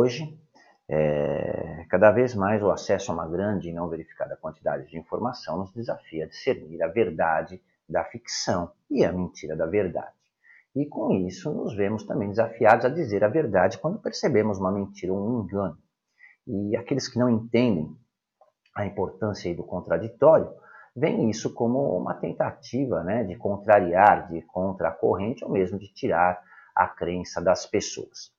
Hoje, é, cada vez mais o acesso a uma grande e não verificada quantidade de informação nos desafia a discernir a verdade da ficção e a mentira da verdade. E com isso, nos vemos também desafiados a dizer a verdade quando percebemos uma mentira ou um engano. E aqueles que não entendem a importância do contraditório veem isso como uma tentativa né, de contrariar, de contra a corrente ou mesmo de tirar a crença das pessoas.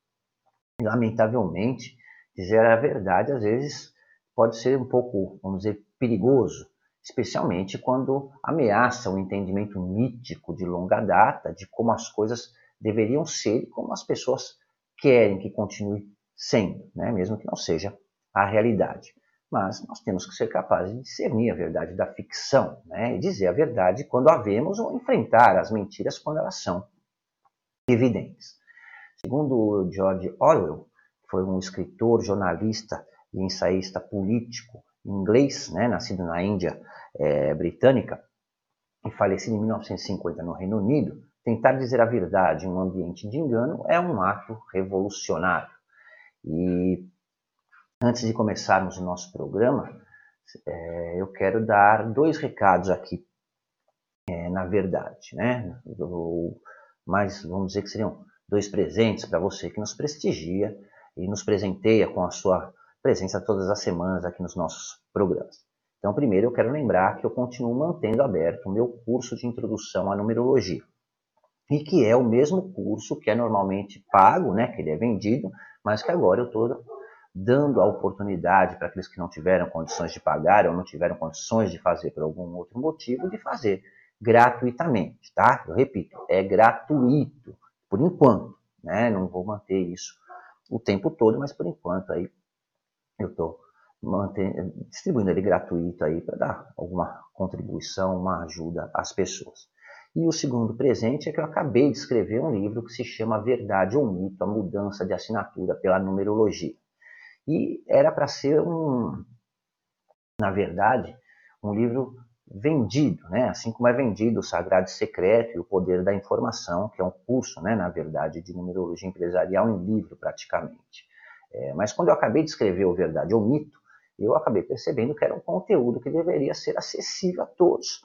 Lamentavelmente, dizer a verdade às vezes pode ser um pouco, vamos dizer, perigoso, especialmente quando ameaça o entendimento mítico de longa data de como as coisas deveriam ser e como as pessoas querem que continue sendo, né? mesmo que não seja a realidade. Mas nós temos que ser capazes de discernir a verdade da ficção né? e dizer a verdade quando a vemos ou enfrentar as mentiras quando elas são evidentes. Segundo George Orwell, foi um escritor, jornalista e ensaísta político inglês, né, nascido na Índia é, britânica e falecido em 1950 no Reino Unido, tentar dizer a verdade em um ambiente de engano é um ato revolucionário. E antes de começarmos o nosso programa, é, eu quero dar dois recados aqui, é, na verdade, né? mais, vamos dizer que seriam dois presentes para você que nos prestigia e nos presenteia com a sua presença todas as semanas aqui nos nossos programas. Então, primeiro eu quero lembrar que eu continuo mantendo aberto o meu curso de introdução à numerologia. E que é o mesmo curso que é normalmente pago, né, que ele é vendido, mas que agora eu estou dando a oportunidade para aqueles que não tiveram condições de pagar ou não tiveram condições de fazer por algum outro motivo, de fazer gratuitamente, tá? Eu repito, é gratuito, por enquanto, né? Não vou manter isso o tempo todo, mas por enquanto aí eu estou distribuindo ele gratuito aí para dar alguma contribuição, uma ajuda às pessoas. E o segundo presente é que eu acabei de escrever um livro que se chama Verdade ou Mito, a mudança de assinatura pela numerologia. E era para ser um, na verdade, um livro vendido, né? assim como é vendido o Sagrado Secreto e o Poder da Informação, que é um curso, né, na verdade, de numerologia empresarial em livro praticamente. É, mas quando eu acabei de escrever o Verdade ou Mito, eu acabei percebendo que era um conteúdo que deveria ser acessível a todos,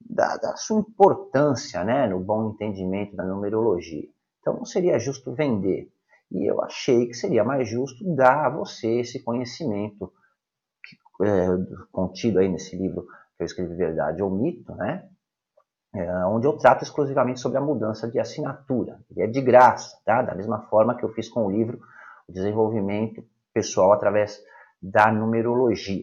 da, da sua importância né, no bom entendimento da numerologia. Então não seria justo vender. E eu achei que seria mais justo dar a você esse conhecimento que, é, contido aí nesse livro que eu escrevi Verdade ou Mito, né? É, onde eu trato exclusivamente sobre a mudança de assinatura. É de graça, tá? Da mesma forma que eu fiz com o livro O Desenvolvimento Pessoal através da Numerologia.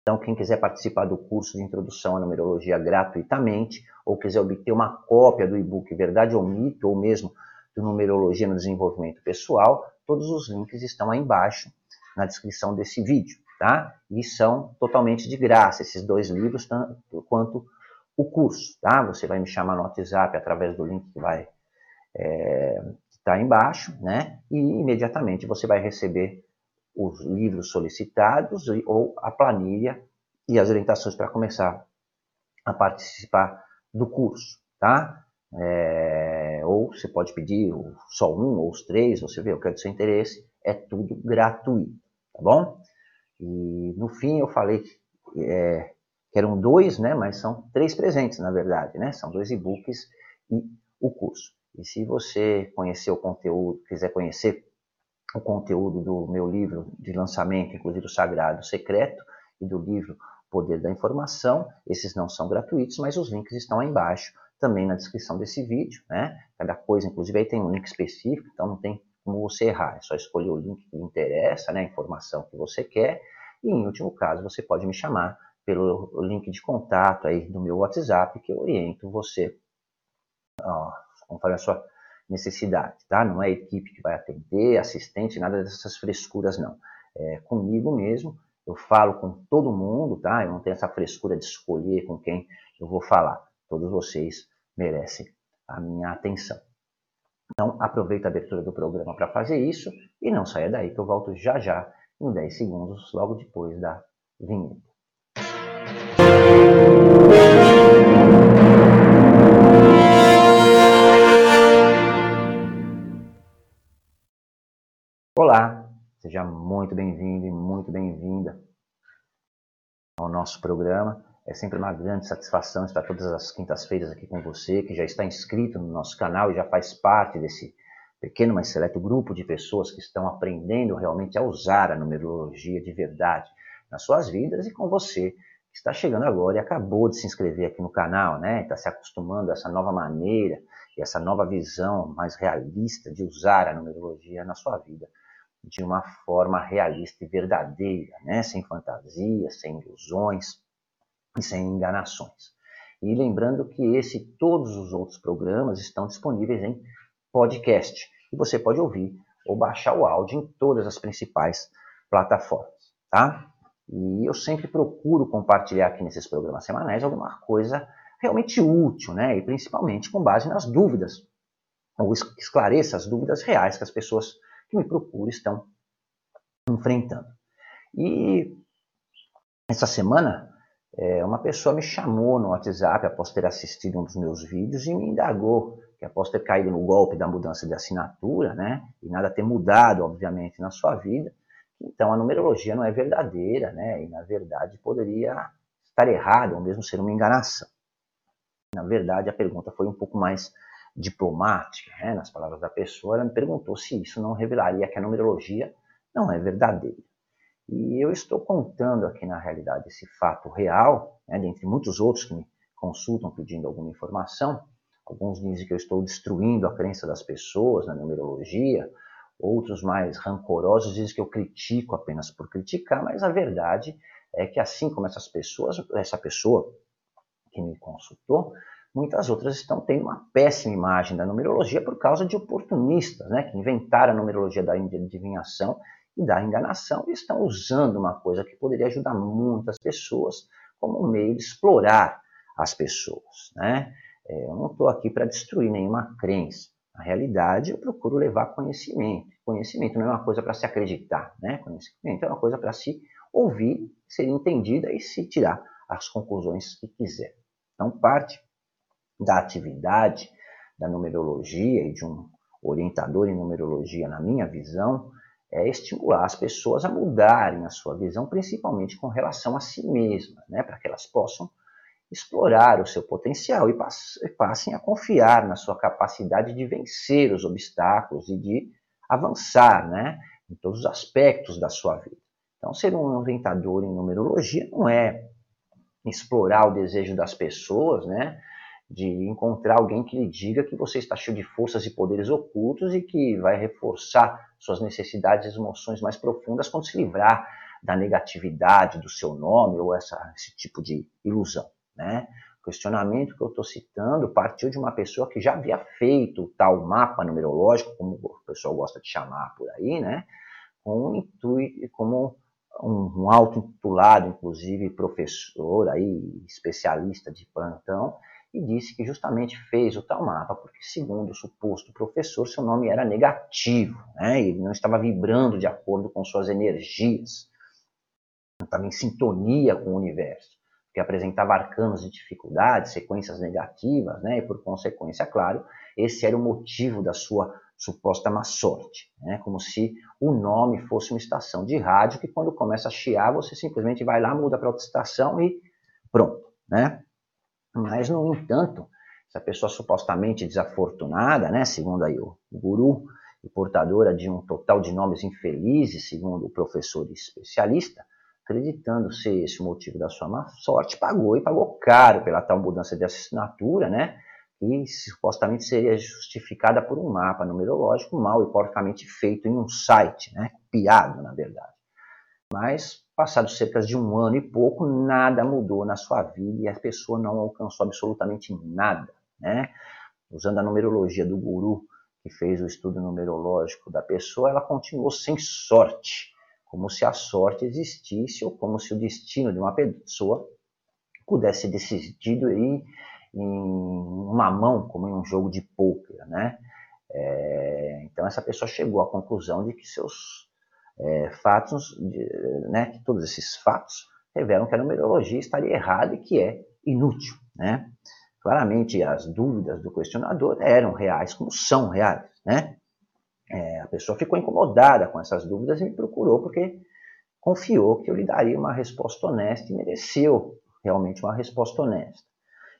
Então, quem quiser participar do curso de Introdução à Numerologia gratuitamente, ou quiser obter uma cópia do e-book Verdade ou Mito, ou mesmo do Numerologia no Desenvolvimento Pessoal, todos os links estão aí embaixo na descrição desse vídeo tá? E são totalmente de graça esses dois livros, tanto quanto o curso, tá? Você vai me chamar no WhatsApp através do link que vai é, está embaixo, né? E imediatamente você vai receber os livros solicitados ou a planilha e as orientações para começar a participar do curso, tá? É, ou você pode pedir só um ou os três, você vê o que é do seu interesse, é tudo gratuito, tá bom? E no fim eu falei é, que eram dois, né, mas são três presentes na verdade, né? São dois e-books e o curso. E se você conhecer o conteúdo, quiser conhecer o conteúdo do meu livro de lançamento, inclusive o Sagrado Secreto, e do livro Poder da Informação, esses não são gratuitos, mas os links estão aí embaixo, também na descrição desse vídeo, né? Cada coisa, inclusive, aí tem um link específico, então não tem como você errar. É só escolher o link que interessa, né, a informação que você quer. E, em último caso, você pode me chamar pelo link de contato aí do meu WhatsApp, que eu oriento você ó, conforme a sua necessidade, tá? Não é equipe que vai atender, assistente, nada dessas frescuras, não. É comigo mesmo, eu falo com todo mundo, tá? Eu não tenho essa frescura de escolher com quem eu vou falar. Todos vocês merecem a minha atenção. Então, aproveita a abertura do programa para fazer isso e não saia daí que eu volto já já, em 10 segundos, logo depois da vinheta. Olá, seja muito bem-vindo e muito bem-vinda ao nosso programa. É sempre uma grande satisfação estar todas as quintas-feiras aqui com você, que já está inscrito no nosso canal e já faz parte desse pequeno, mas seleto grupo de pessoas que estão aprendendo realmente a usar a numerologia de verdade nas suas vidas e com você que está chegando agora e acabou de se inscrever aqui no canal, né? Está se acostumando a essa nova maneira e essa nova visão mais realista de usar a numerologia na sua vida de uma forma realista e verdadeira, né? Sem fantasias, sem ilusões e sem enganações. E lembrando que esse e todos os outros programas estão disponíveis em podcast e você pode ouvir ou baixar o áudio em todas as principais plataformas, tá? E eu sempre procuro compartilhar aqui nesses programas semanais alguma coisa realmente útil, né? E principalmente com base nas dúvidas, ou esclareça as dúvidas reais que as pessoas que me procuram estão enfrentando. E essa semana, é, uma pessoa me chamou no WhatsApp após ter assistido um dos meus vídeos e me indagou que após ter caído no golpe da mudança de assinatura, né, e nada ter mudado, obviamente, na sua vida, então a numerologia não é verdadeira, né? E na verdade poderia estar errada ou mesmo ser uma enganação. Na verdade, a pergunta foi um pouco mais diplomática, né? nas palavras da pessoa, ela me perguntou se isso não revelaria que a numerologia não é verdadeira. E eu estou contando aqui na realidade esse fato real, né, dentre muitos outros que me consultam pedindo alguma informação. Alguns dizem que eu estou destruindo a crença das pessoas na numerologia, Outros mais rancorosos dizem que eu critico apenas por criticar, mas a verdade é que assim como essas pessoas, essa pessoa que me consultou, muitas outras estão tendo uma péssima imagem da numerologia por causa de oportunistas, né, que inventaram a numerologia da adivinhação e da enganação e estão usando uma coisa que poderia ajudar muitas pessoas como um meio de explorar as pessoas. Né? É, eu não estou aqui para destruir nenhuma crença. Na realidade, eu procuro levar conhecimento. Conhecimento não é uma coisa para se acreditar, né? Conhecimento é uma coisa para se ouvir, ser entendida e se tirar as conclusões que quiser. Então, parte da atividade da numerologia e de um orientador em numerologia, na minha visão, é estimular as pessoas a mudarem a sua visão, principalmente com relação a si mesmas, né? para que elas possam explorar o seu potencial e passem a confiar na sua capacidade de vencer os obstáculos e de avançar né, em todos os aspectos da sua vida. Então, ser um orientador em numerologia não é explorar o desejo das pessoas, né, de encontrar alguém que lhe diga que você está cheio de forças e poderes ocultos e que vai reforçar suas necessidades e emoções mais profundas quando se livrar da negatividade do seu nome ou essa, esse tipo de ilusão. Né? O questionamento que eu estou citando partiu de uma pessoa que já havia feito tal mapa numerológico, como o pessoal gosta de chamar por aí, né? com intuito, como um, um auto-intitulado, inclusive professor, aí, especialista de plantão, e disse que justamente fez o tal mapa porque, segundo o suposto professor, seu nome era negativo, né? ele não estava vibrando de acordo com suas energias, não estava em sintonia com o universo que apresentava arcanos de dificuldades, sequências negativas, né? e por consequência, claro, esse era o motivo da sua suposta má sorte, né? como se o nome fosse uma estação de rádio que quando começa a chiar você simplesmente vai lá, muda para outra estação e pronto. Né? Mas, no entanto, essa pessoa supostamente desafortunada, né? segundo aí o guru e portadora de um total de nomes infelizes, segundo o professor especialista, acreditando ser esse o motivo da sua má sorte, pagou e pagou caro pela tal mudança de assinatura, né? Que supostamente seria justificada por um mapa numerológico mal e porcamente feito em um site, né? Copiado, na verdade. Mas, passado cerca de um ano e pouco, nada mudou na sua vida e a pessoa não alcançou absolutamente nada, né? Usando a numerologia do guru que fez o estudo numerológico da pessoa, ela continuou sem sorte como se a sorte existisse ou como se o destino de uma pessoa pudesse ser decidido em uma mão, como em um jogo de pôquer, né? É, então essa pessoa chegou à conclusão de que seus é, fatos, de, né, que todos esses fatos revelam que a numerologia estaria errada e que é inútil, né? Claramente as dúvidas do questionador eram reais, como são reais, né? É, a pessoa ficou incomodada com essas dúvidas e me procurou porque confiou que eu lhe daria uma resposta honesta e mereceu realmente uma resposta honesta.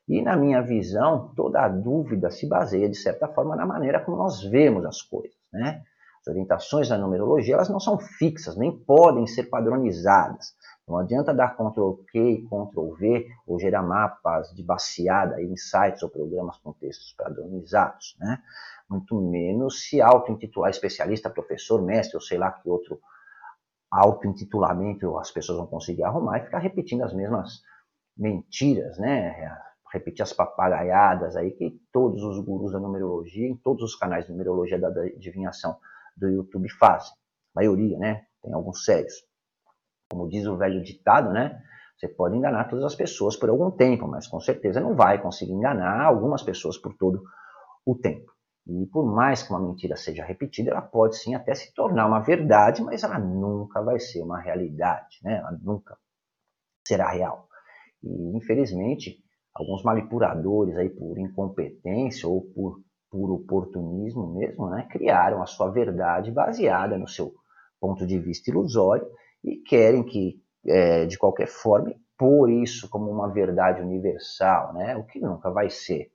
E na minha visão, toda a dúvida se baseia, de certa forma, na maneira como nós vemos as coisas. Né? Orientações da numerologia elas não são fixas, nem podem ser padronizadas. Não adianta dar Ctrl Q, Ctrl V ou gerar mapas de baseada em sites ou programas com textos padronizados. Né? Muito menos se auto-intitular especialista, professor, mestre ou sei lá que outro auto-intitulamento as pessoas vão conseguir arrumar e ficar repetindo as mesmas mentiras, né? Repetir as papagaiadas aí que todos os gurus da numerologia, em todos os canais de numerologia da adivinhação do YouTube fazem. A maioria, né? Tem alguns sérios. Como diz o velho ditado, né? Você pode enganar todas as pessoas por algum tempo, mas com certeza não vai conseguir enganar algumas pessoas por todo o tempo. E por mais que uma mentira seja repetida, ela pode sim até se tornar uma verdade, mas ela nunca vai ser uma realidade, né? Ela nunca será real. E infelizmente, alguns manipuladores aí por incompetência ou por por oportunismo mesmo, né, criaram a sua verdade baseada no seu ponto de vista ilusório e querem que, é, de qualquer forma, pôr isso como uma verdade universal, né, o que nunca vai ser.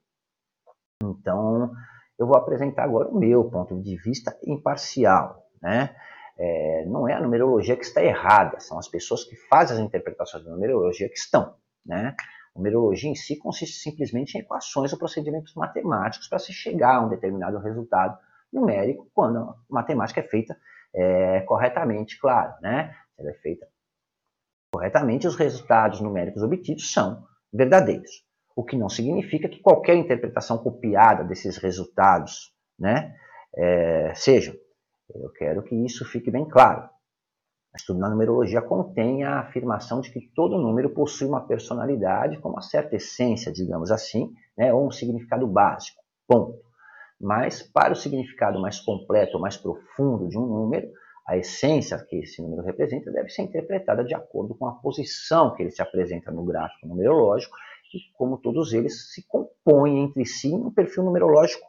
Então, eu vou apresentar agora o meu ponto de vista imparcial. Né? É, não é a numerologia que está errada, são as pessoas que fazem as interpretações da numerologia que estão. Né? Numerologia em si consiste simplesmente em equações ou procedimentos matemáticos para se chegar a um determinado resultado numérico quando a matemática é feita é, corretamente, claro. Né? ela é feita corretamente, os resultados numéricos obtidos são verdadeiros o que não significa que qualquer interpretação copiada desses resultados né, é, seja. Eu quero que isso fique bem claro. Estudo na numerologia contém a afirmação de que todo número possui uma personalidade com uma certa essência, digamos assim, né, ou um significado básico. Ponto. Mas, para o significado mais completo, mais profundo de um número, a essência que esse número representa deve ser interpretada de acordo com a posição que ele se apresenta no gráfico numerológico e como todos eles se compõem entre si em um perfil numerológico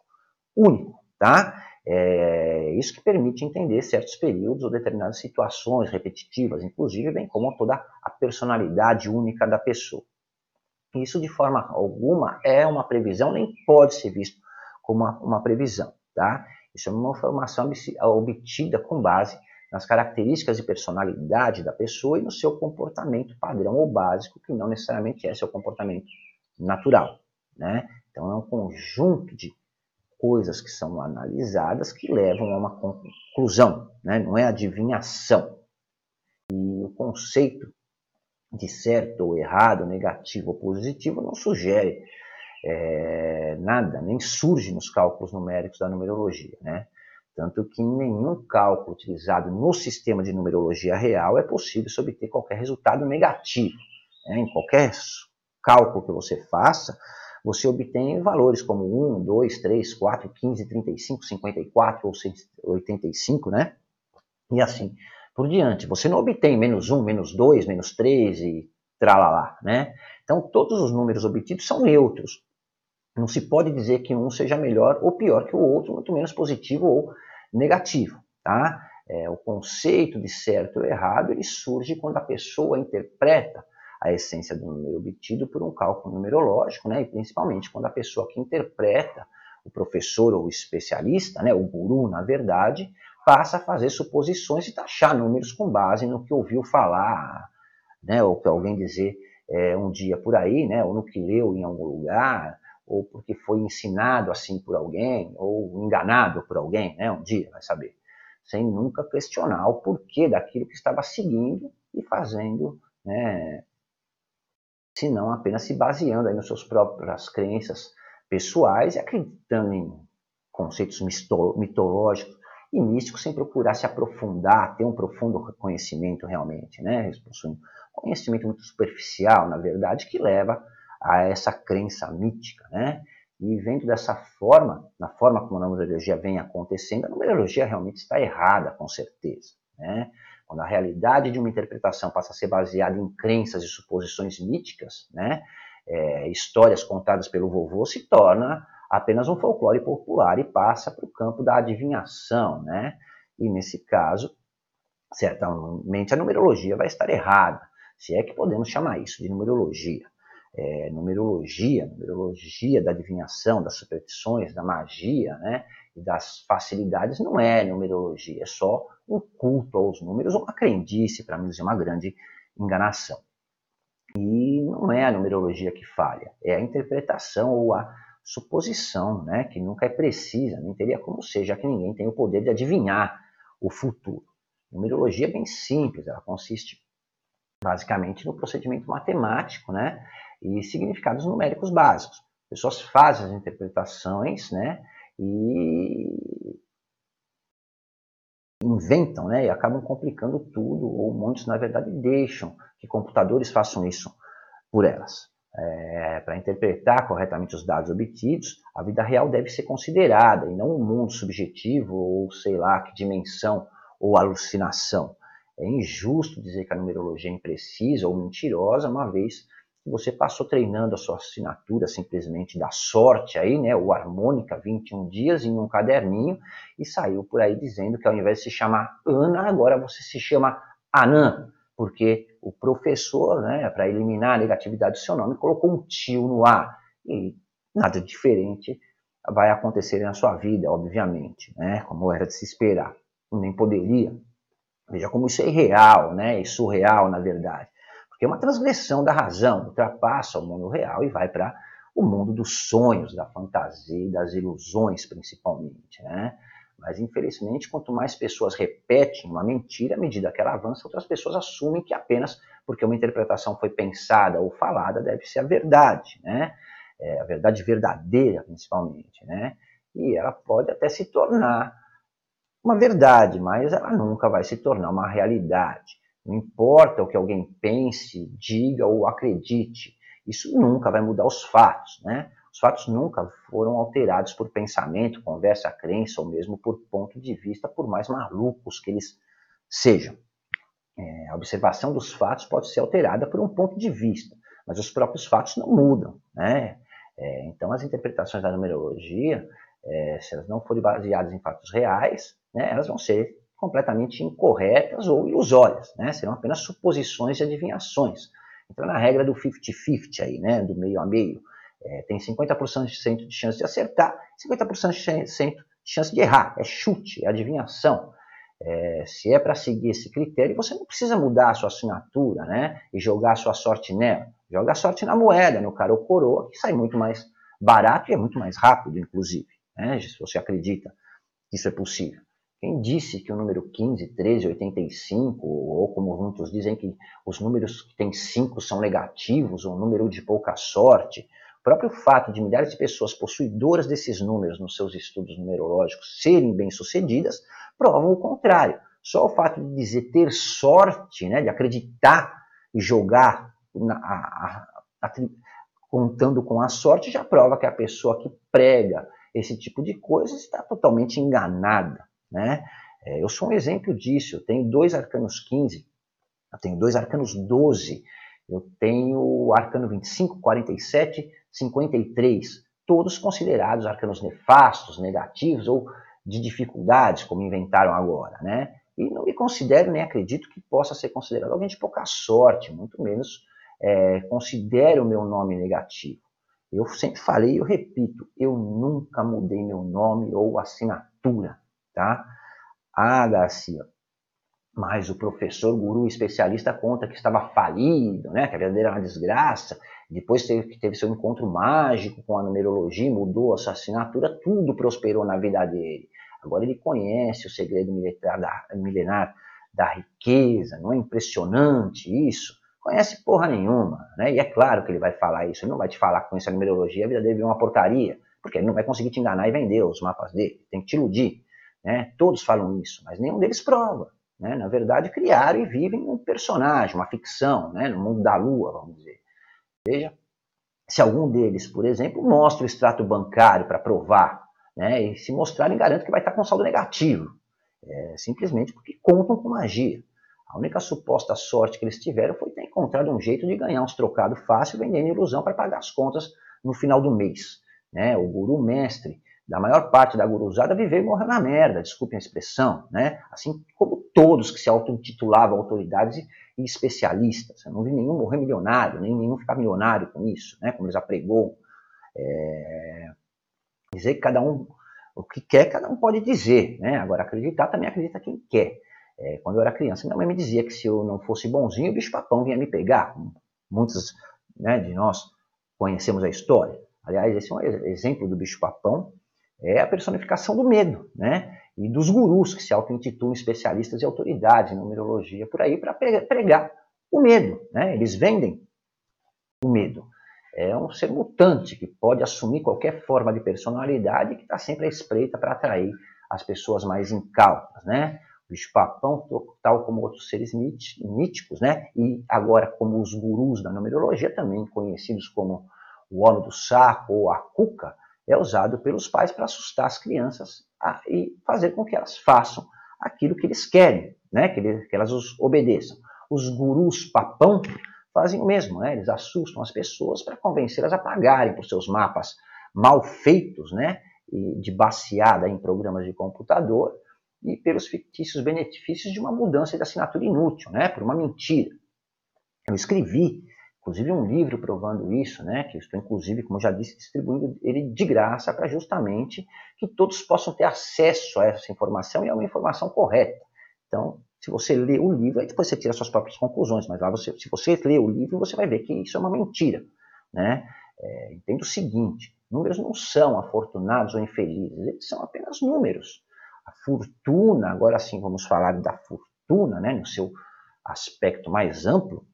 único, tá? É isso que permite entender certos períodos ou determinadas situações repetitivas, inclusive, bem como toda a personalidade única da pessoa. Isso, de forma alguma, é uma previsão, nem pode ser visto como uma, uma previsão, tá? Isso é uma informação obtida com base nas características de personalidade da pessoa e no seu comportamento padrão ou básico, que não necessariamente é seu comportamento natural. Né? Então é um conjunto de coisas que são analisadas que levam a uma conclusão, né? não é adivinhação. E o conceito de certo ou errado, negativo ou positivo, não sugere é, nada, nem surge nos cálculos numéricos da numerologia. Né? Tanto que nenhum cálculo utilizado no sistema de numerologia real é possível se obter qualquer resultado negativo. Né? Em qualquer cálculo que você faça, você obtém valores como 1, 2, 3, 4, 15, 35, 54 ou 85, né? E assim por diante. Você não obtém menos 1, menos 2, menos 3 e tralalá, né? Então, todos os números obtidos são neutros. Não se pode dizer que um seja melhor ou pior que o outro, muito menos positivo ou negativo. Tá? É, o conceito de certo ou errado ele surge quando a pessoa interpreta a essência do número obtido por um cálculo numerológico, né? e principalmente quando a pessoa que interpreta, o professor ou o especialista, né? o guru, na verdade, passa a fazer suposições e taxar números com base no que ouviu falar, né? ou que alguém dizer é, um dia por aí, né? ou no que leu em algum lugar, ou porque foi ensinado assim por alguém, ou enganado por alguém, né? Um dia, vai saber. Sem nunca questionar o porquê daquilo que estava seguindo e fazendo, né? Senão apenas se baseando aí nas suas próprias crenças pessoais e acreditando em conceitos mitológicos e místicos sem procurar se aprofundar, ter um profundo conhecimento realmente, né? Eles conhecimento muito superficial, na verdade, que leva a essa crença mítica, né? E vendo dessa forma, na forma como a numerologia vem acontecendo, a numerologia realmente está errada, com certeza, né? Quando a realidade de uma interpretação passa a ser baseada em crenças e suposições míticas, né? É, histórias contadas pelo vovô, se torna apenas um folclore popular e passa para o campo da adivinhação, né? E nesse caso, certamente a numerologia vai estar errada, se é que podemos chamar isso de numerologia. É, numerologia, numerologia da adivinhação, das superstições, da magia, né? E das facilidades não é numerologia, é só um culto aos números, uma crendice, para mim dizer, uma grande enganação. E não é a numerologia que falha, é a interpretação ou a suposição, né, que nunca é precisa, nem teria como ser, já que ninguém tem o poder de adivinhar o futuro. Numerologia é bem simples, ela consiste basicamente no procedimento matemático, né, e significados numéricos básicos. As pessoas fazem as interpretações, né, e inventam, né, e acabam complicando tudo, ou muitos, na verdade, deixam que computadores façam isso por elas. É, para interpretar corretamente os dados obtidos, a vida real deve ser considerada, e não um mundo subjetivo, ou sei lá que dimensão ou alucinação. É injusto dizer que a numerologia é imprecisa ou mentirosa, uma vez você passou treinando a sua assinatura simplesmente da sorte aí, né, o harmônica 21 dias em um caderninho e saiu por aí dizendo que ao invés de se chamar Ana, agora você se chama Anã, porque o professor, né, para eliminar a negatividade do seu nome, colocou um tio no ar e nada diferente vai acontecer na sua vida, obviamente, né, como era de se esperar, nem poderia. Veja como isso é irreal, né, e surreal na verdade. É uma transgressão da razão, ultrapassa o mundo real e vai para o mundo dos sonhos, da fantasia e das ilusões, principalmente. Né? Mas, infelizmente, quanto mais pessoas repetem uma mentira, à medida que ela avança, outras pessoas assumem que apenas porque uma interpretação foi pensada ou falada deve ser a verdade, né? É, a verdade verdadeira, principalmente. Né? E ela pode até se tornar uma verdade, mas ela nunca vai se tornar uma realidade. Não importa o que alguém pense, diga ou acredite, isso nunca vai mudar os fatos, né? Os fatos nunca foram alterados por pensamento, conversa, crença ou mesmo por ponto de vista, por mais malucos que eles sejam. É, a observação dos fatos pode ser alterada por um ponto de vista, mas os próprios fatos não mudam, né? É, então, as interpretações da numerologia, é, se elas não forem baseadas em fatos reais, né, elas vão ser completamente incorretas ou ilusórias, né? serão apenas suposições e adivinhações. Então, na regra do 50-50 aí, né, do meio a meio, é, tem 50% de chance de acertar, 50% de chance de errar. É chute, é adivinhação. É, se é para seguir esse critério, você não precisa mudar a sua assinatura né, e jogar a sua sorte nela. Joga a sorte na moeda, no cara ou coroa, que sai muito mais barato e é muito mais rápido, inclusive, né, se você acredita que isso é possível. Quem disse que o número 15, 13, 85, ou como muitos dizem que os números que têm 5 são negativos, ou um número de pouca sorte, o próprio fato de milhares de pessoas possuidoras desses números nos seus estudos numerológicos serem bem-sucedidas, provam o contrário. Só o fato de dizer ter sorte, né, de acreditar e jogar na, a, a, a, contando com a sorte, já prova que a pessoa que prega esse tipo de coisa está totalmente enganada. Né? É, eu sou um exemplo disso. Eu tenho dois arcanos 15, eu tenho dois arcanos 12, eu tenho o arcano 25, 47, 53, todos considerados arcanos nefastos, negativos ou de dificuldades, como inventaram agora, né? E não me considero nem acredito que possa ser considerado alguém de pouca sorte, muito menos é, considero o meu nome negativo. Eu sempre falei e eu repito, eu nunca mudei meu nome ou assinatura tá? Ah, Garcia, mas o professor, guru, especialista conta que estava falido, né? Que a vida era uma desgraça. Depois teve, teve seu encontro mágico com a numerologia, mudou a sua assinatura, tudo prosperou na vida dele. Agora ele conhece o segredo milenar da, milenar da riqueza, não é impressionante isso? Conhece porra nenhuma, né? E é claro que ele vai falar isso, ele não vai te falar que conhece a numerologia, a vida dele é uma porcaria, porque ele não vai conseguir te enganar e vender os mapas dele, tem que te iludir. Né? Todos falam isso, mas nenhum deles prova. Né? Na verdade, criaram e vivem um personagem, uma ficção, né? no mundo da lua, vamos dizer. Veja, se algum deles, por exemplo, mostra o extrato bancário para provar, né? e se mostrarem, garanto que vai estar com saldo negativo. É, simplesmente porque contam com magia. A única suposta sorte que eles tiveram foi ter encontrado um jeito de ganhar uns trocados fácil vendendo ilusão para pagar as contas no final do mês. né, o guru mestre da maior parte da guruzada viveu e morreu na merda, desculpem a expressão, né? Assim como todos que se auto-intitulavam autoridades e especialistas. Eu não vi nenhum morrer milionário, nem nenhum ficar milionário com isso, né? Como eles apregou. É... Dizer que cada um, o que quer, cada um pode dizer, né? Agora, acreditar também acredita quem quer. É, quando eu era criança, minha mãe me dizia que se eu não fosse bonzinho, o bicho-papão vinha me pegar. Muitos né, de nós conhecemos a história. Aliás, esse é um exemplo do bicho-papão, é a personificação do medo, né? E dos gurus que se auto-intitulam especialistas e autoridades em numerologia por aí para pregar o medo, né? Eles vendem o medo. É um ser mutante que pode assumir qualquer forma de personalidade que está sempre à espreita para atrair as pessoas mais incautas, né? O bicho-papão, tal como outros seres míticos, né? E agora como os gurus da numerologia, também conhecidos como o homem do saco ou a cuca, é usado pelos pais para assustar as crianças a, e fazer com que elas façam aquilo que eles querem, né? que, que elas os obedeçam. Os gurus papão fazem o mesmo, né? eles assustam as pessoas para convencê-las a pagarem por seus mapas mal feitos, né? E de baseada em programas de computador e pelos fictícios benefícios de uma mudança de assinatura inútil, né? por uma mentira. Eu escrevi inclusive um livro provando isso, né, que eu estou inclusive, como já disse, distribuindo ele de graça para justamente que todos possam ter acesso a essa informação e a uma informação correta. Então, se você lê o livro, aí depois você tira suas próprias conclusões, mas lá você, se você lê o livro, você vai ver que isso é uma mentira, né? É, o seguinte, números não são afortunados ou infelizes, eles são apenas números. A fortuna, agora sim vamos falar da fortuna, né, no seu aspecto mais amplo,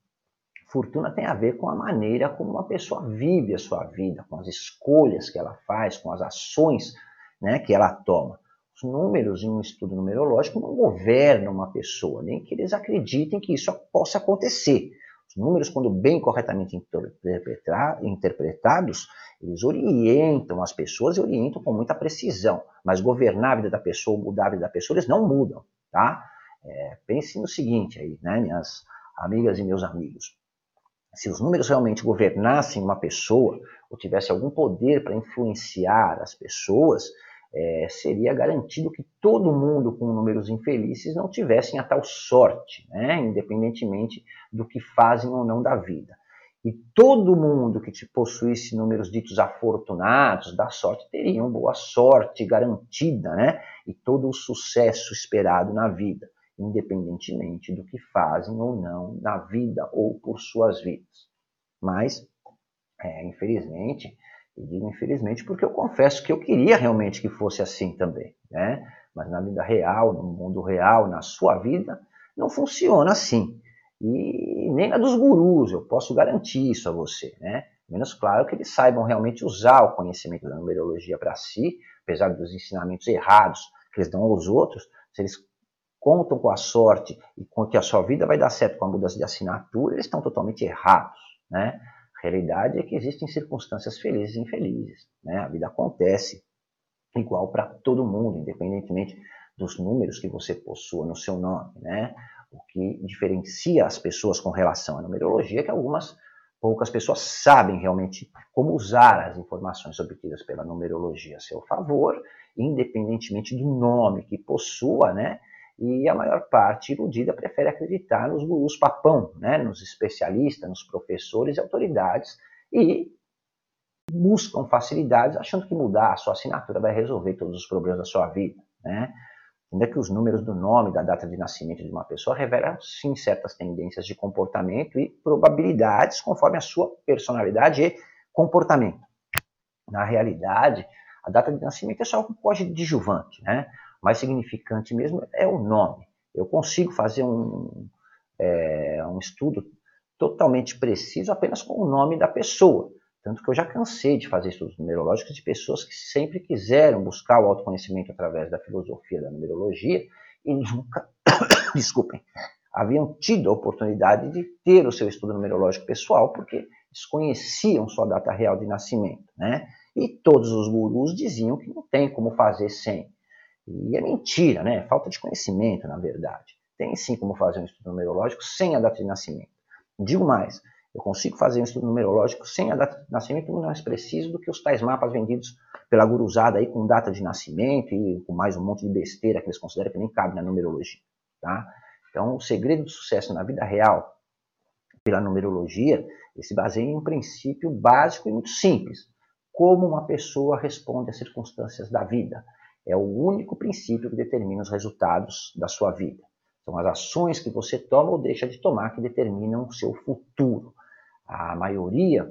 Fortuna tem a ver com a maneira como uma pessoa vive a sua vida, com as escolhas que ela faz, com as ações né, que ela toma. Os números em um estudo numerológico não governam uma pessoa, nem que eles acreditem que isso possa acontecer. Os números, quando bem corretamente interpretados, eles orientam as pessoas e orientam com muita precisão. Mas governar a vida da pessoa, mudar a vida da pessoa, eles não mudam, tá? É, pense no seguinte aí, né, minhas amigas e meus amigos se os números realmente governassem uma pessoa, ou tivesse algum poder para influenciar as pessoas, é, seria garantido que todo mundo com números infelizes não tivessem a tal sorte, né, independentemente do que fazem ou não da vida. E todo mundo que possuísse números ditos afortunados, da sorte, teriam boa sorte garantida, né? E todo o sucesso esperado na vida independentemente do que fazem ou não na vida ou por suas vidas. Mas, é, infelizmente, eu digo infelizmente porque eu confesso que eu queria realmente que fosse assim também, né? Mas na vida real, no mundo real, na sua vida, não funciona assim. E nem na dos gurus, eu posso garantir isso a você, né? Menos claro que eles saibam realmente usar o conhecimento da numerologia para si, apesar dos ensinamentos errados que eles dão aos outros, se eles contam com a sorte e com que a sua vida vai dar certo com a mudança de assinatura, eles estão totalmente errados, né? A realidade é que existem circunstâncias felizes e infelizes, né? A vida acontece igual para todo mundo, independentemente dos números que você possua no seu nome, né? O que diferencia as pessoas com relação à numerologia é que algumas poucas pessoas sabem realmente como usar as informações obtidas pela numerologia a seu favor, independentemente do nome que possua, né? E a maior parte iludida prefere acreditar nos gurus papão, né, nos especialistas, nos professores e autoridades, e buscam facilidades achando que mudar a sua assinatura vai resolver todos os problemas da sua vida. Né? Ainda que os números do nome, da data de nascimento de uma pessoa revelam sim certas tendências de comportamento e probabilidades conforme a sua personalidade e comportamento. Na realidade, a data de nascimento é só um coadjuvante, né? Mais significante mesmo é o nome. Eu consigo fazer um, é, um estudo totalmente preciso apenas com o nome da pessoa. Tanto que eu já cansei de fazer estudos numerológicos de pessoas que sempre quiseram buscar o autoconhecimento através da filosofia da numerologia e nunca, desculpem, haviam tido a oportunidade de ter o seu estudo numerológico pessoal porque desconheciam sua data real de nascimento, né? E todos os gurus diziam que não tem como fazer sem. E é mentira, né? Falta de conhecimento, na verdade. Tem sim como fazer um estudo numerológico sem a data de nascimento. Digo mais, Eu consigo fazer um estudo numerológico sem a data de nascimento mais preciso do que os tais mapas vendidos pela guruzada aí com data de nascimento e com mais um monte de besteira que eles consideram que nem cabe na numerologia. Tá? Então, o segredo do sucesso na vida real, pela numerologia, ele se baseia em um princípio básico e muito simples. Como uma pessoa responde às circunstâncias da vida. É o único princípio que determina os resultados da sua vida. São as ações que você toma ou deixa de tomar que determinam o seu futuro. A maioria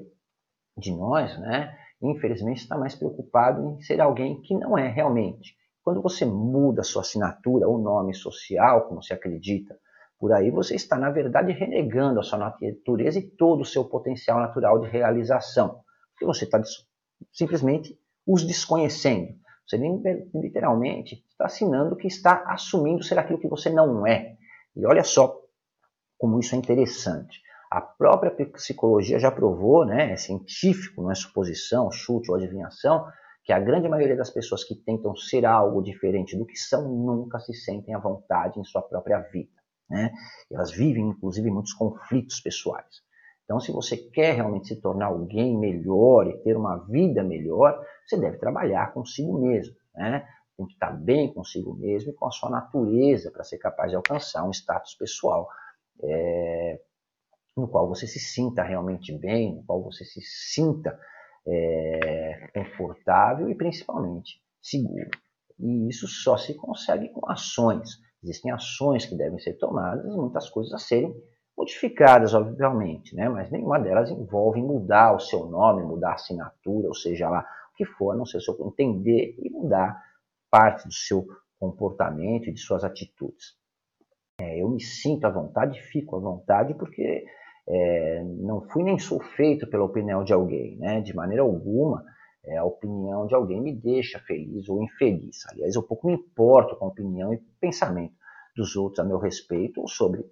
de nós, né, infelizmente, está mais preocupado em ser alguém que não é realmente. Quando você muda sua assinatura ou nome social, como se acredita, por aí você está, na verdade, renegando a sua natureza e todo o seu potencial natural de realização. Porque você está simplesmente os desconhecendo. Você literalmente está assinando que está assumindo ser aquilo que você não é. E olha só como isso é interessante. A própria psicologia já provou, né, é científico, não é suposição, chute ou adivinhação, que a grande maioria das pessoas que tentam ser algo diferente do que são nunca se sentem à vontade em sua própria vida. Né? Elas vivem, inclusive, muitos conflitos pessoais. Então, se você quer realmente se tornar alguém melhor e ter uma vida melhor, você deve trabalhar consigo mesmo. Né? Tem que estar bem consigo mesmo e com a sua natureza para ser capaz de alcançar um status pessoal é, no qual você se sinta realmente bem, no qual você se sinta é, confortável e principalmente seguro. E isso só se consegue com ações. Existem ações que devem ser tomadas e muitas coisas a serem modificadas, obviamente, né? mas nenhuma delas envolve mudar o seu nome, mudar a assinatura, ou seja lá o que for, a não ser o seu entender e mudar parte do seu comportamento e de suas atitudes. É, eu me sinto à vontade, fico à vontade, porque é, não fui nem sou feito pela opinião de alguém, né? De maneira alguma, é, a opinião de alguém me deixa feliz ou infeliz. Aliás, eu pouco me importo com a opinião e pensamento dos outros a meu respeito ou sobre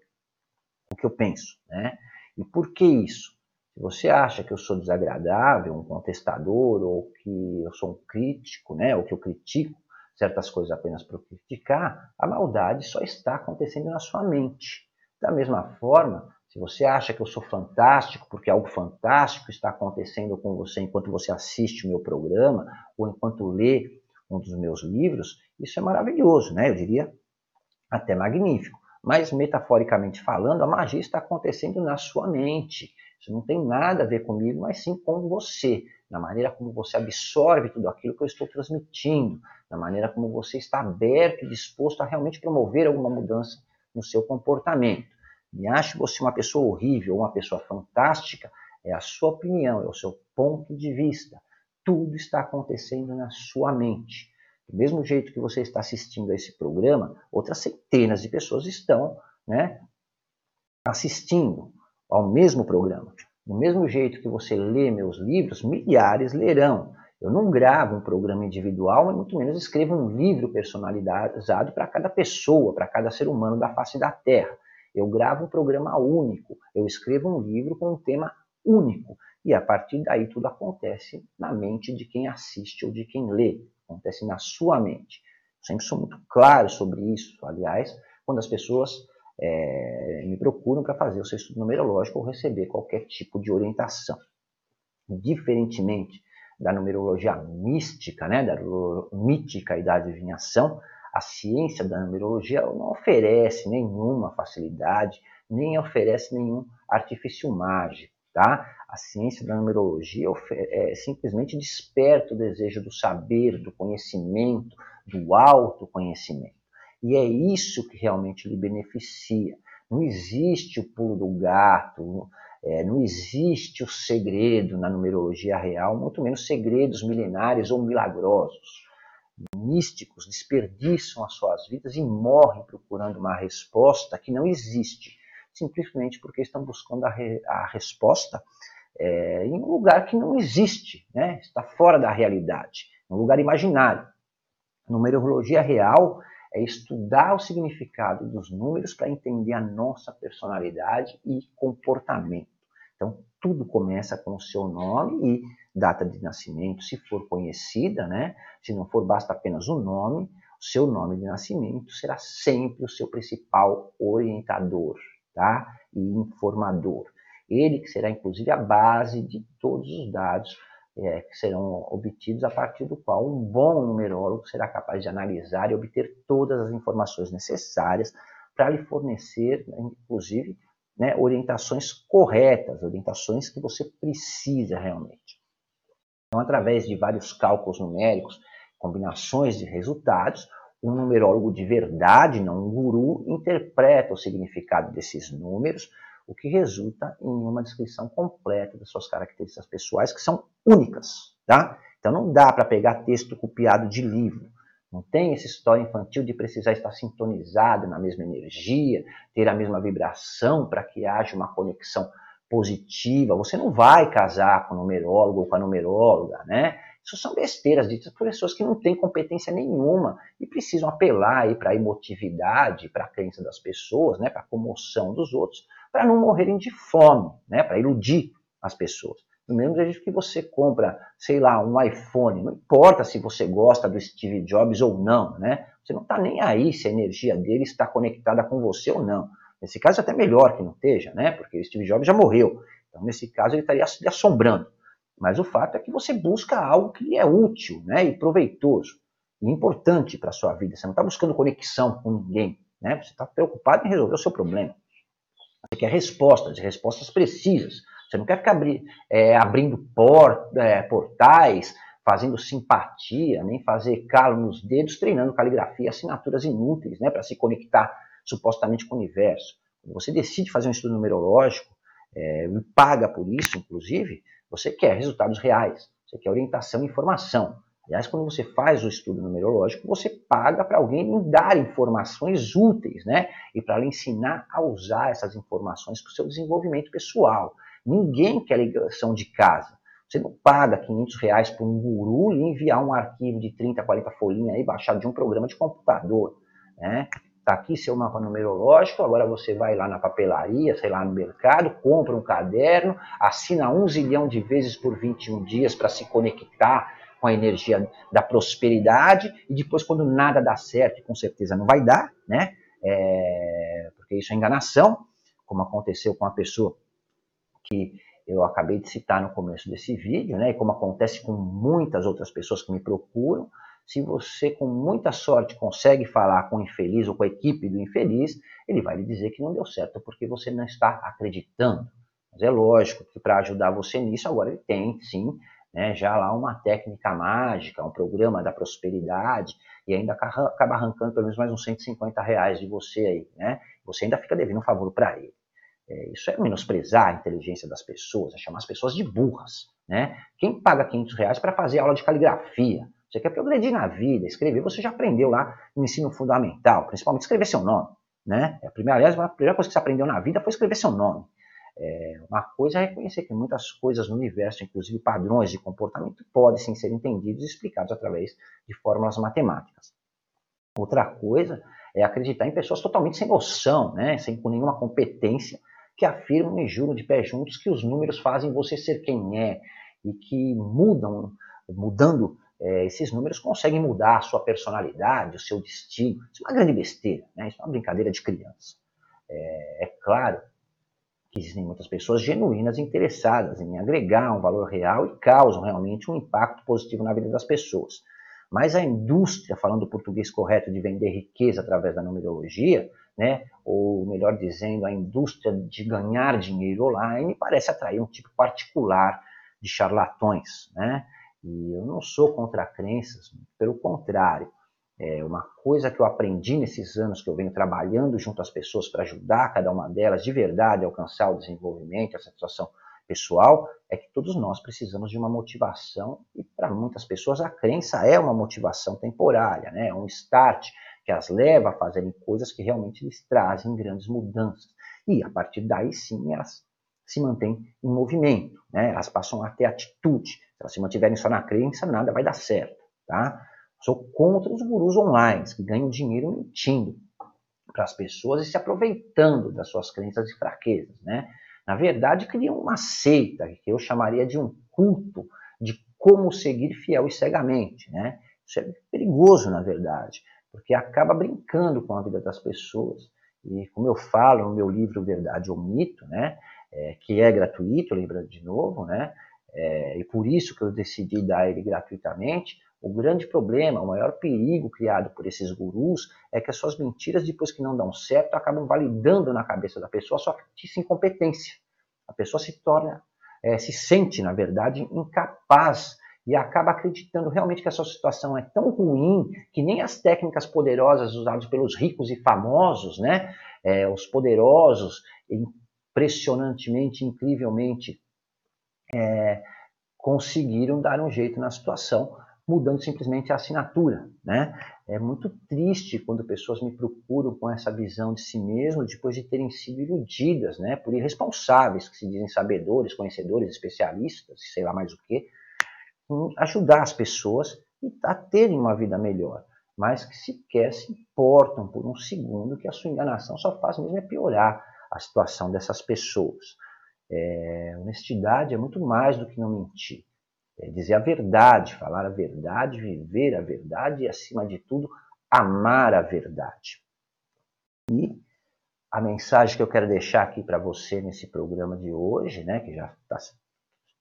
o que eu penso, né? E por que isso? Se você acha que eu sou desagradável, um contestador, ou que eu sou um crítico, né? Ou que eu critico certas coisas apenas para criticar, a maldade só está acontecendo na sua mente. Da mesma forma, se você acha que eu sou fantástico, porque algo fantástico está acontecendo com você enquanto você assiste o meu programa, ou enquanto lê um dos meus livros, isso é maravilhoso, né? Eu diria até magnífico. Mas, metaforicamente falando, a magia está acontecendo na sua mente. Isso não tem nada a ver comigo, mas sim com você, na maneira como você absorve tudo aquilo que eu estou transmitindo, na maneira como você está aberto e disposto a realmente promover alguma mudança no seu comportamento. Me ache você uma pessoa horrível uma pessoa fantástica, é a sua opinião, é o seu ponto de vista. Tudo está acontecendo na sua mente. Do mesmo jeito que você está assistindo a esse programa, outras centenas de pessoas estão né, assistindo ao mesmo programa. Do mesmo jeito que você lê meus livros, milhares lerão. Eu não gravo um programa individual, mas muito menos escrevo um livro personalizado para cada pessoa, para cada ser humano da face da Terra. Eu gravo um programa único, eu escrevo um livro com um tema único. E a partir daí tudo acontece na mente de quem assiste ou de quem lê, acontece na sua mente. Eu sempre sou muito claro sobre isso, aliás, quando as pessoas é, me procuram para fazer o seu estudo numerológico ou receber qualquer tipo de orientação. Diferentemente da numerologia mística, né, da mítica e da adivinhação, a ciência da numerologia não oferece nenhuma facilidade, nem oferece nenhum artifício mágico. Tá? A ciência da numerologia é, simplesmente desperta o desejo do saber, do conhecimento, do autoconhecimento. E é isso que realmente lhe beneficia. Não existe o pulo do gato, é, não existe o segredo na numerologia real, muito menos segredos milenares ou milagrosos místicos desperdiçam as suas vidas e morrem procurando uma resposta que não existe, simplesmente porque estão buscando a, re, a resposta é, em um lugar que não existe, né? está fora da realidade, um lugar imaginário. Numerologia real é estudar o significado dos números para entender a nossa personalidade e comportamento. Então, tudo começa com o seu nome e data de nascimento, se for conhecida, né? Se não for, basta apenas o nome. O seu nome de nascimento será sempre o seu principal orientador, tá? E informador. Ele que será inclusive a base de todos os dados é, que serão obtidos a partir do qual um bom numerólogo será capaz de analisar e obter todas as informações necessárias para lhe fornecer, inclusive, né, orientações corretas, orientações que você precisa realmente. Então, através de vários cálculos numéricos, combinações de resultados, um numerólogo de verdade, não um guru, interpreta o significado desses números, o que resulta em uma descrição completa das suas características pessoais, que são únicas. Tá? Então não dá para pegar texto copiado de livro. Não tem essa história infantil de precisar estar sintonizado na mesma energia, ter a mesma vibração para que haja uma conexão positiva. Você não vai casar com o numerólogo ou com a numeróloga, né? Isso são besteiras ditas por pessoas que não têm competência nenhuma e precisam apelar para a emotividade, para a crença das pessoas, né, para a comoção dos outros, para não morrerem de fome, né, para iludir as pessoas. Do mesmo jeito que você compra, sei lá, um iPhone, não importa se você gosta do Steve Jobs ou não, né? Você não está nem aí se a energia dele está conectada com você ou não. Nesse caso, é até melhor que não esteja, né? Porque o Steve Jobs já morreu. Então, nesse caso, ele estaria se assombrando. Mas o fato é que você busca algo que é útil né, e proveitoso e importante para a sua vida. Você não está buscando conexão com ninguém. Né? Você está preocupado em resolver o seu problema. Você quer respostas, respostas precisas. Você não quer ficar abri é, abrindo por, é, portais, fazendo simpatia, nem fazer calo nos dedos, treinando caligrafia, assinaturas inúteis né, para se conectar supostamente com o universo. Quando você decide fazer um estudo numerológico, é, e paga por isso, inclusive, você quer resultados reais, você quer orientação e informação. Aliás, quando você faz o estudo numerológico, você paga para alguém lhe dar informações úteis, né? E para lhe ensinar a usar essas informações para o seu desenvolvimento pessoal. Ninguém quer ligação de casa. Você não paga 500 reais para um guru e enviar um arquivo de 30, 40 folhinhas aí baixado de um programa de computador. Né? Está aqui seu mapa numerológico, agora você vai lá na papelaria, sei lá, no mercado, compra um caderno, assina um zilhão de vezes por 21 dias para se conectar com a energia da prosperidade e depois quando nada dá certo, com certeza não vai dar, né? É, porque isso é enganação, como aconteceu com a pessoa que eu acabei de citar no começo desse vídeo, né? E como acontece com muitas outras pessoas que me procuram, se você, com muita sorte, consegue falar com o infeliz ou com a equipe do infeliz, ele vai lhe dizer que não deu certo porque você não está acreditando. Mas é lógico que para ajudar você nisso, agora ele tem, sim, né, já lá uma técnica mágica, um programa da prosperidade, e ainda acaba arrancando pelo menos mais uns 150 reais de você aí, né? Você ainda fica devendo um favor para ele. É, isso é menosprezar a inteligência das pessoas, é chamar as pessoas de burras, né? Quem paga 500 reais para fazer aula de caligrafia? Você quer progredir na vida, escrever, você já aprendeu lá no ensino fundamental, principalmente escrever seu nome. Né? A primeira, aliás, a primeira coisa que você aprendeu na vida foi escrever seu nome. É, uma coisa é reconhecer que muitas coisas no universo, inclusive padrões de comportamento, podem sim ser entendidos e explicados através de fórmulas matemáticas. Outra coisa é acreditar em pessoas totalmente sem noção, né? sem com nenhuma competência, que afirmam e juram de pé juntos que os números fazem você ser quem é e que mudam, mudando é, esses números conseguem mudar a sua personalidade, o seu destino. Isso é uma grande besteira, né? isso é uma brincadeira de criança. É, é claro que existem muitas pessoas genuínas interessadas em agregar um valor real e causam realmente um impacto positivo na vida das pessoas. Mas a indústria, falando o português correto, de vender riqueza através da numerologia, né, ou melhor dizendo, a indústria de ganhar dinheiro online, parece atrair um tipo particular de charlatões. Né? E eu não sou contra crenças, pelo contrário. É uma coisa que eu aprendi nesses anos que eu venho trabalhando junto às pessoas para ajudar cada uma delas de verdade a alcançar o desenvolvimento, a satisfação pessoal, é que todos nós precisamos de uma motivação e para muitas pessoas a crença é uma motivação temporária, né? é um start que as leva a fazerem coisas que realmente lhes trazem grandes mudanças. E a partir daí sim elas se mantêm em movimento, né? elas passam a ter atitude. Se elas se mantiverem só na crença, nada vai dar certo. Tá? Sou contra os gurus online que ganham dinheiro mentindo para as pessoas e se aproveitando das suas crenças e fraquezas. Né? Na verdade, criam uma seita, que eu chamaria de um culto de como seguir fiel e cegamente. Né? Isso é perigoso, na verdade, porque acaba brincando com a vida das pessoas. E como eu falo no meu livro Verdade ou Mito, né, é, que é gratuito, lembrando de novo, né? É, e por isso que eu decidi dar ele gratuitamente. O grande problema, o maior perigo criado por esses gurus é que as suas mentiras, depois que não dão certo, acabam validando na cabeça da pessoa sua incompetência. A pessoa se torna, é, se sente, na verdade, incapaz e acaba acreditando realmente que a sua situação é tão ruim que nem as técnicas poderosas usadas pelos ricos e famosos, né, é, os poderosos, impressionantemente, incrivelmente, é, conseguiram dar um jeito na situação, mudando simplesmente a assinatura. Né? É muito triste quando pessoas me procuram com essa visão de si mesmo depois de terem sido iludidas né, por irresponsáveis, que se dizem sabedores, conhecedores, especialistas, sei lá mais o que, ajudar as pessoas a terem uma vida melhor, mas que sequer se importam por um segundo que a sua enganação só faz mesmo é piorar a situação dessas pessoas. É, honestidade é muito mais do que não mentir. É dizer a verdade, falar a verdade, viver a verdade e, acima de tudo, amar a verdade. E a mensagem que eu quero deixar aqui para você nesse programa de hoje, né, que já está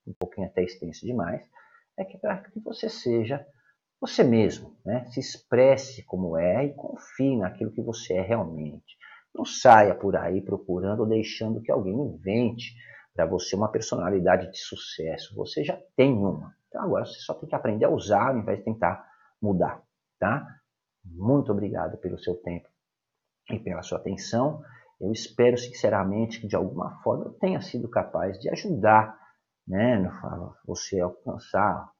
um pouquinho até extenso demais, é que para que você seja você mesmo, né? se expresse como é e confie naquilo que você é realmente. Não saia por aí procurando ou deixando que alguém invente para você uma personalidade de sucesso. Você já tem uma. Então agora você só tem que aprender a usar ao invés de tentar mudar, tá? Muito obrigado pelo seu tempo e pela sua atenção. Eu espero sinceramente que de alguma forma eu tenha sido capaz de ajudar né, você alcançar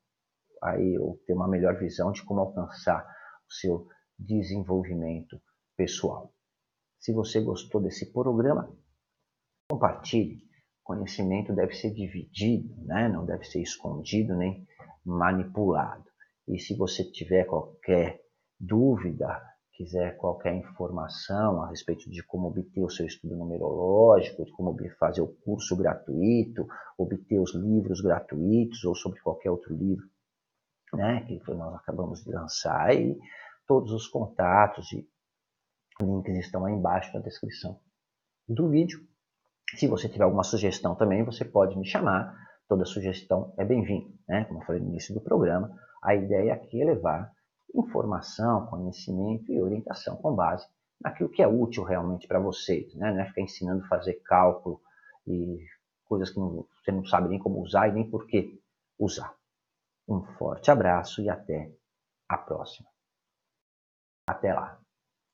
aí ou ter uma melhor visão de como alcançar o seu desenvolvimento pessoal. Se você gostou desse programa, compartilhe. Conhecimento deve ser dividido, né? não deve ser escondido nem manipulado. E se você tiver qualquer dúvida, quiser qualquer informação a respeito de como obter o seu estudo numerológico, de como fazer o curso gratuito, obter os livros gratuitos ou sobre qualquer outro livro né, que nós acabamos de lançar, todos os contatos e links estão aí embaixo na descrição do vídeo. Se você tiver alguma sugestão também, você pode me chamar. Toda sugestão é bem-vinda. Né? Como eu falei no início do programa, a ideia aqui é levar informação, conhecimento e orientação com base naquilo que é útil realmente para vocês. Né? Não é ficar ensinando a fazer cálculo e coisas que não, você não sabe nem como usar e nem por que usar. Um forte abraço e até a próxima. Até lá!